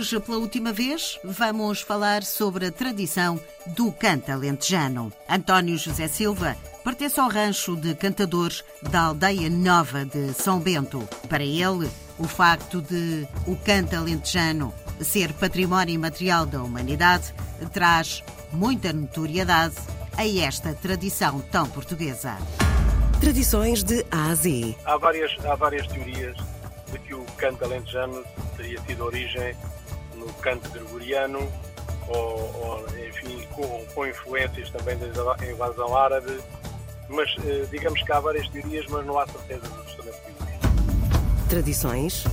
Hoje, pela última vez, vamos falar sobre a tradição do canto alentejano. António José Silva pertence ao rancho de cantadores da aldeia nova de São Bento. Para ele, o facto de o canto alentejano ser património imaterial da humanidade traz muita notoriedade a esta tradição tão portuguesa. Tradições de A a Z. Há várias, há várias teorias de que o canto alentejano teria tido origem no canto gregoriano ou, ou enfim, com, com, influências também da invasão árabe, mas eh, digamos que há várias teorias, mas não há certeza do justamente Tradições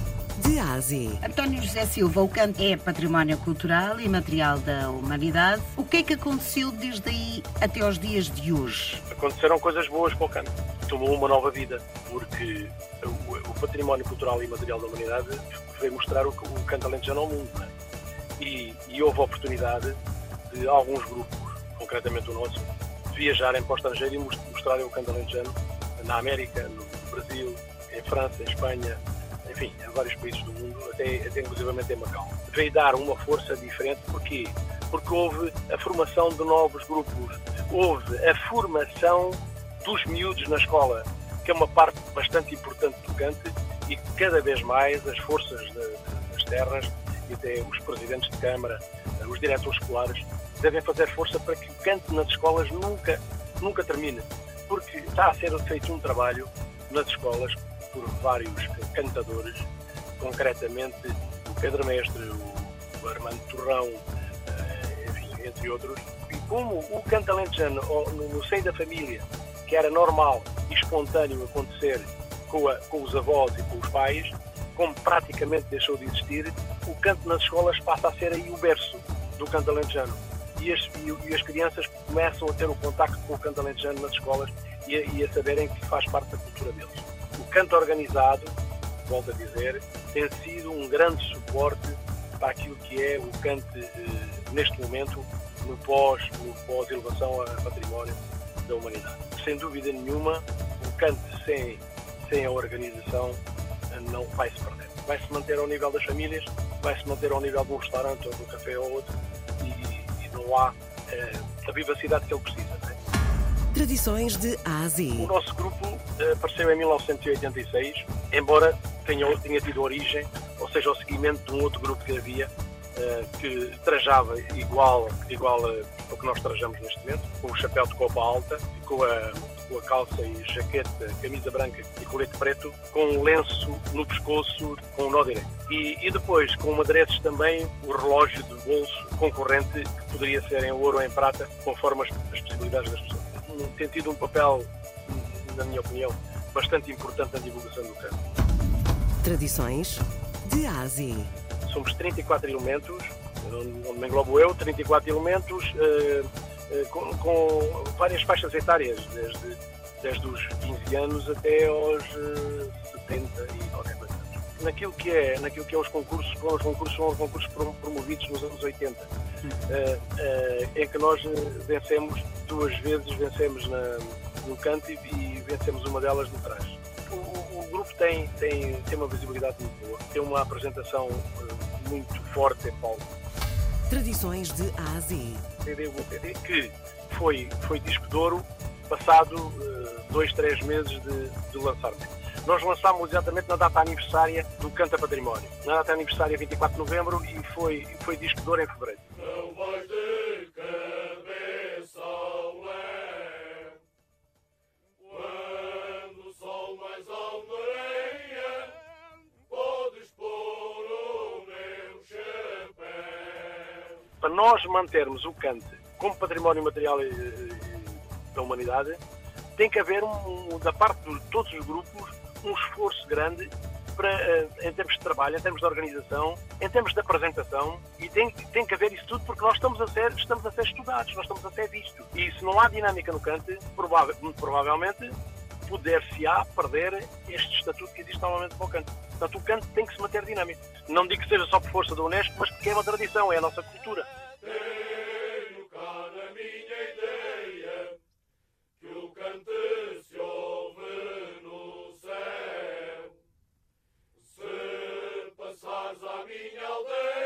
de Ásia. António José Silva, o canto é património cultural e material da humanidade. O que é que aconteceu desde aí até aos dias de hoje? Aconteceram coisas boas para o canto. Tomou uma nova vida, porque o, património cultural e material da humanidade veio mostrar o, o canto alentejano ao mundo. E, e houve oportunidade de alguns grupos, concretamente o nosso, viajarem para o estrangeiro e mostrarem o canto alentejano na América, no Brasil, em França, em Espanha, enfim, em vários países do mundo, até, até inclusivamente em Macau. Veio dar uma força diferente, porquê? Porque houve a formação de novos grupos, houve a formação dos miúdos na escola, que é uma parte bastante importante do cante e cada vez mais as forças das terras até os presidentes de Câmara, os diretores escolares, devem fazer força para que o canto nas escolas nunca, nunca termine, porque está a ser feito um trabalho nas escolas por vários cantadores, concretamente o Pedro Mestre, o Armando Torrão, eh, enfim, entre outros. E como o canto alentejano, no seio da família, que era normal e espontâneo acontecer com, a, com os avós e com os pais, como praticamente deixou de existir, o canto nas escolas passa a ser aí o berço do canto alentejano. E as, e, as crianças começam a ter o contacto com o canto alentejano nas escolas e a, e a saberem que faz parte da cultura deles. O canto organizado, volto a dizer, tem sido um grande suporte para aquilo que é o canto eh, neste momento no pós, no pós elevação a património da humanidade. Sem dúvida nenhuma, o canto sem, sem a organização não vai se perder. Vai se manter ao nível das famílias, vai se manter ao nível de um restaurante ou de um café ou outro e, e não há eh, a vivacidade que ele precisa. Tradições de Ásia. O nosso grupo uh, apareceu em 1986, embora tenha, tenha tido origem, ou seja, o seguimento de um outro grupo que havia, uh, que trajava igual, igual ao que nós trajamos neste momento, com o chapéu de copa alta, com a, com a calça e jaqueta, camisa branca e colete preto, com um lenço no pescoço com o um nó direito. E, e, depois, com adereços também, o relógio de bolso concorrente, que poderia ser em ouro ou em prata, conforme as, as possibilidades das pessoas tem tido um papel, na minha opinião, bastante importante na divulgação do campo. Tradições de Ásia. Somos 34 elementos, onde me englobo eu, 34 elementos eh, com, com, várias faixas etárias, desde, desde os 15 anos até aos 70 eh, e qualquer coisa. Naquilo que é, naquilo que é os concursos, os concursos são os concursos promovidos nos anos 80, em que nós vencemos duas vezes vencemos na, no canto e, vencemos uma delas no trás. O, o, o, grupo tem, tem, tem uma visibilidade muito boa, tem uma apresentação muito forte em palco. Tradições de Ásia. CD, um CD que foi, foi disco de ouro passado uh, dois, três meses de, de lançamento. Nós lançámos exatamente na data aniversária do Canta Património. Na data aniversária 24 de novembro e foi, foi disco de ouro em fevereiro. Para nós mantermos o cante como património material da humanidade, tem que haver, um, da parte de todos os grupos, um esforço grande para, eh, em termos de trabalho, em termos de organização, em termos de apresentação, e tem, tem que haver isso tudo porque nós estamos a ser, estamos a ser estudados, nós estamos a ser vistos. E se não há dinâmica no cante, provável, provavelmente poder-se-á perder este estatuto que existe normalmente para o canto. Portanto, o canto tem que se manter dinâmico. Não digo que seja só por força da Unesco, mas porque é uma tradição, é a nossa cultura. Tenho cá na minha ideia que o canto se ouve no céu. Se passares à minha aldeia.